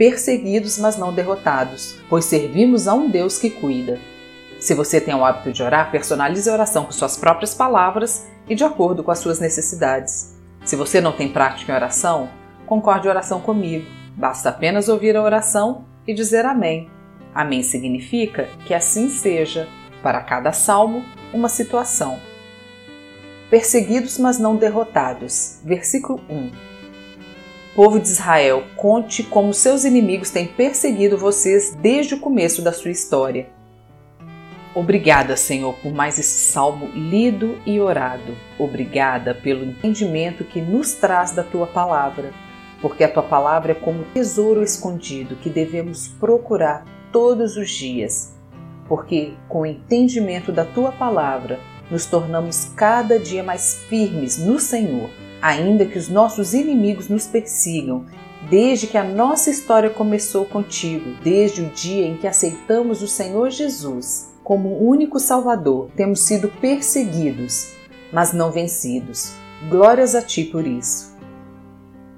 perseguidos, mas não derrotados, pois servimos a um Deus que cuida. Se você tem o hábito de orar, personalize a oração com suas próprias palavras e de acordo com as suas necessidades. Se você não tem prática em oração, concorde a oração comigo. Basta apenas ouvir a oração e dizer Amém. Amém significa que assim seja, para cada salmo, uma situação. Perseguidos, mas não derrotados. Versículo 1. Povo de Israel, conte como seus inimigos têm perseguido vocês desde o começo da sua história. Obrigada, Senhor, por mais esse salmo lido e orado. Obrigada pelo entendimento que nos traz da tua palavra, porque a tua palavra é como tesouro escondido que devemos procurar todos os dias. Porque com o entendimento da tua palavra, nos tornamos cada dia mais firmes no Senhor ainda que os nossos inimigos nos persigam, desde que a nossa história começou contigo, desde o dia em que aceitamos o Senhor Jesus como único Salvador, temos sido perseguidos, mas não vencidos. Glórias a ti por isso.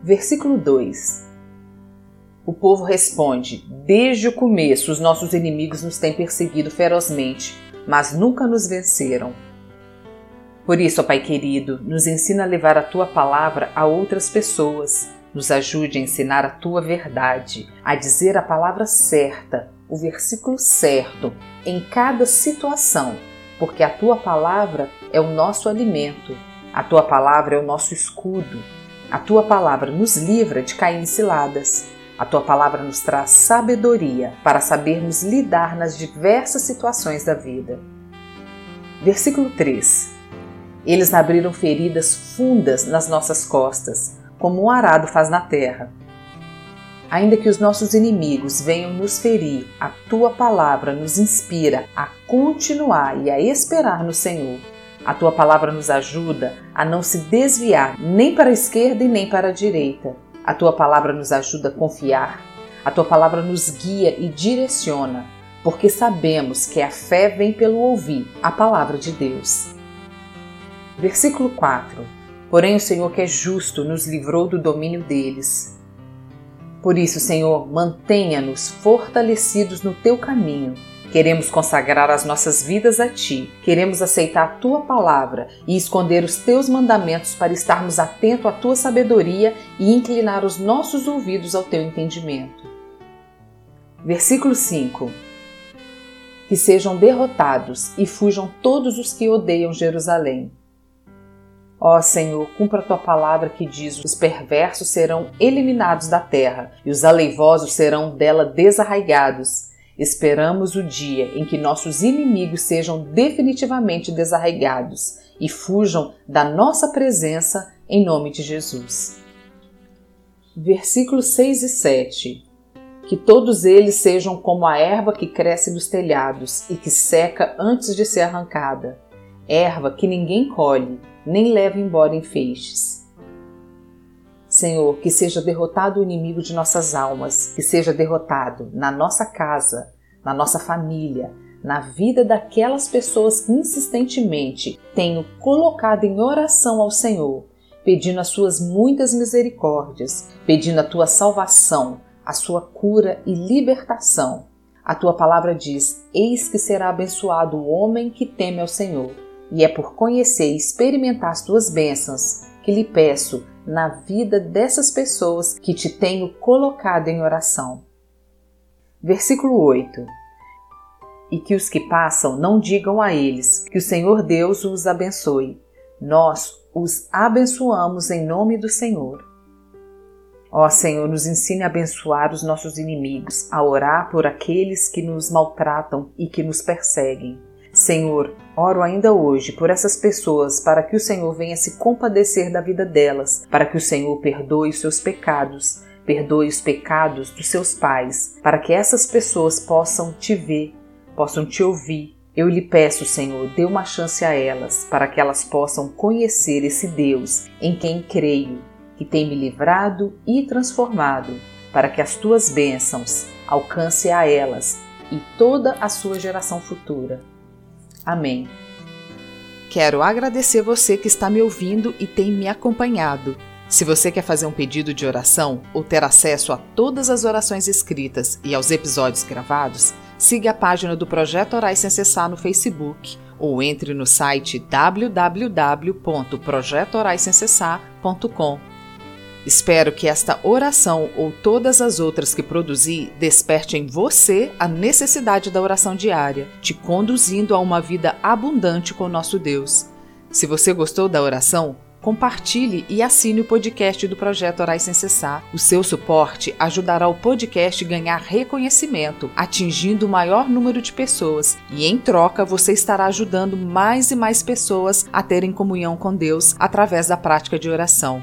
Versículo 2 O povo responde: Desde o começo os nossos inimigos nos têm perseguido ferozmente, mas nunca nos venceram. Por isso, Pai querido, nos ensina a levar a tua palavra a outras pessoas. Nos ajude a ensinar a tua verdade, a dizer a palavra certa, o versículo certo, em cada situação, porque a tua palavra é o nosso alimento, a tua palavra é o nosso escudo, a tua palavra nos livra de cair em ciladas. A tua palavra nos traz sabedoria para sabermos lidar nas diversas situações da vida. Versículo 3 eles abriram feridas fundas nas nossas costas, como um arado faz na terra. Ainda que os nossos inimigos venham nos ferir, a tua palavra nos inspira a continuar e a esperar no Senhor. A tua palavra nos ajuda a não se desviar nem para a esquerda e nem para a direita. A tua palavra nos ajuda a confiar. A tua palavra nos guia e direciona, porque sabemos que a fé vem pelo ouvir a palavra de Deus. Versículo 4: Porém, o Senhor que é justo nos livrou do domínio deles. Por isso, Senhor, mantenha-nos fortalecidos no teu caminho. Queremos consagrar as nossas vidas a ti, queremos aceitar a tua palavra e esconder os teus mandamentos para estarmos atentos à tua sabedoria e inclinar os nossos ouvidos ao teu entendimento. Versículo 5: Que sejam derrotados e fujam todos os que odeiam Jerusalém. Ó Senhor, cumpra a tua palavra que diz: os perversos serão eliminados da terra e os aleivosos serão dela desarraigados. Esperamos o dia em que nossos inimigos sejam definitivamente desarraigados e fujam da nossa presença em nome de Jesus. Versículos 6 e 7 que todos eles sejam como a erva que cresce nos telhados e que seca antes de ser arrancada, erva que ninguém colhe, nem leva embora em feixes. Senhor, que seja derrotado o inimigo de nossas almas, que seja derrotado na nossa casa, na nossa família, na vida daquelas pessoas que insistentemente tenho colocado em oração ao Senhor, pedindo as suas muitas misericórdias, pedindo a tua salvação, a sua cura e libertação. A tua palavra diz: Eis que será abençoado o homem que teme ao Senhor e é por conhecer e experimentar as tuas bênçãos que lhe peço na vida dessas pessoas que te tenho colocado em oração. Versículo 8: E que os que passam não digam a eles que o Senhor Deus os abençoe. Nós os abençoamos em nome do Senhor. Ó Senhor, nos ensine a abençoar os nossos inimigos, a orar por aqueles que nos maltratam e que nos perseguem. Senhor, oro ainda hoje por essas pessoas para que o Senhor venha se compadecer da vida delas, para que o Senhor perdoe os seus pecados, Perdoe os pecados dos seus pais, para que essas pessoas possam te ver, possam te ouvir. Eu lhe peço, Senhor, dê uma chance a elas, para que elas possam conhecer esse Deus em quem creio, que tem me livrado e transformado, para que as tuas bênçãos alcancem a elas e toda a sua geração futura. Amém. Quero agradecer você que está me ouvindo e tem me acompanhado. Se você quer fazer um pedido de oração ou ter acesso a todas as orações escritas e aos episódios gravados, siga a página do Projeto Orais Sem Cessar no Facebook ou entre no site www.projetoraissemcessar.com. Espero que esta oração ou todas as outras que produzi desperte em você a necessidade da oração diária, te conduzindo a uma vida abundante com nosso Deus. Se você gostou da oração, compartilhe e assine o podcast do Projeto Orais Sem Cessar. O seu suporte ajudará o podcast a ganhar reconhecimento, atingindo o maior número de pessoas, e em troca você estará ajudando mais e mais pessoas a terem comunhão com Deus através da prática de oração.